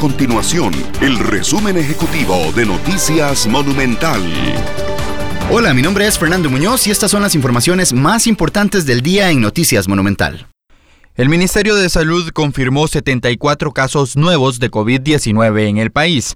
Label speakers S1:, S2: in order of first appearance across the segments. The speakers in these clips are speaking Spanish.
S1: continuación el resumen ejecutivo de Noticias Monumental.
S2: Hola, mi nombre es Fernando Muñoz y estas son las informaciones más importantes del día en Noticias Monumental.
S3: El Ministerio de Salud confirmó 74 casos nuevos de COVID-19 en el país.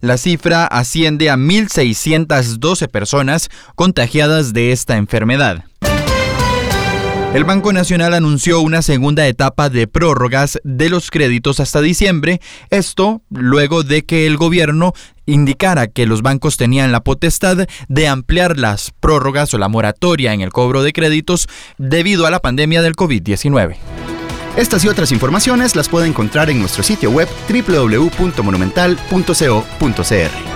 S3: La cifra asciende a 1.612 personas contagiadas de esta enfermedad. El Banco Nacional anunció una segunda etapa de prórrogas de los créditos hasta diciembre, esto luego de que el gobierno indicara que los bancos tenían la potestad de ampliar las prórrogas o la moratoria en el cobro de créditos debido a la pandemia del COVID-19.
S2: Estas y otras informaciones las puede encontrar en nuestro sitio web www.monumental.co.cr.